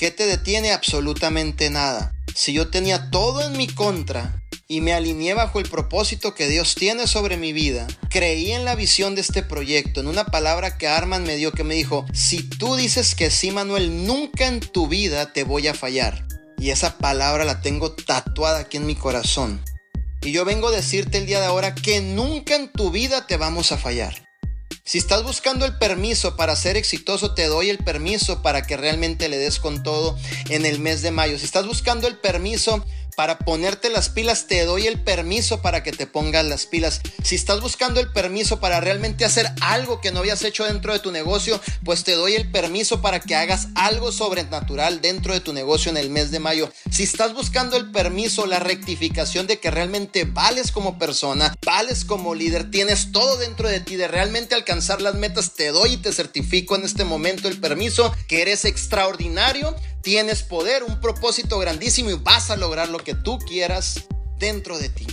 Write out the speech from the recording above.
¿Qué te detiene? Absolutamente nada. Si yo tenía todo en mi contra y me alineé bajo el propósito que Dios tiene sobre mi vida, creí en la visión de este proyecto, en una palabra que Arman me dio que me dijo, si tú dices que sí, Manuel, nunca en tu vida te voy a fallar. Y esa palabra la tengo tatuada aquí en mi corazón. Y yo vengo a decirte el día de ahora que nunca en tu vida te vamos a fallar. Si estás buscando el permiso para ser exitoso, te doy el permiso para que realmente le des con todo en el mes de mayo. Si estás buscando el permiso para ponerte las pilas, te doy el permiso para que te pongas las pilas. Si estás buscando el permiso para realmente hacer algo que no habías hecho dentro de tu negocio, pues te doy el permiso para que hagas algo sobrenatural dentro de tu negocio en el mes de mayo. Si estás buscando el permiso, la rectificación de que realmente vales como persona, vales como líder, tienes todo dentro de ti de realmente alcanzar las metas, te doy y te certifico en este momento el permiso que eres extraordinario Tienes poder, un propósito grandísimo y vas a lograr lo que tú quieras dentro de ti.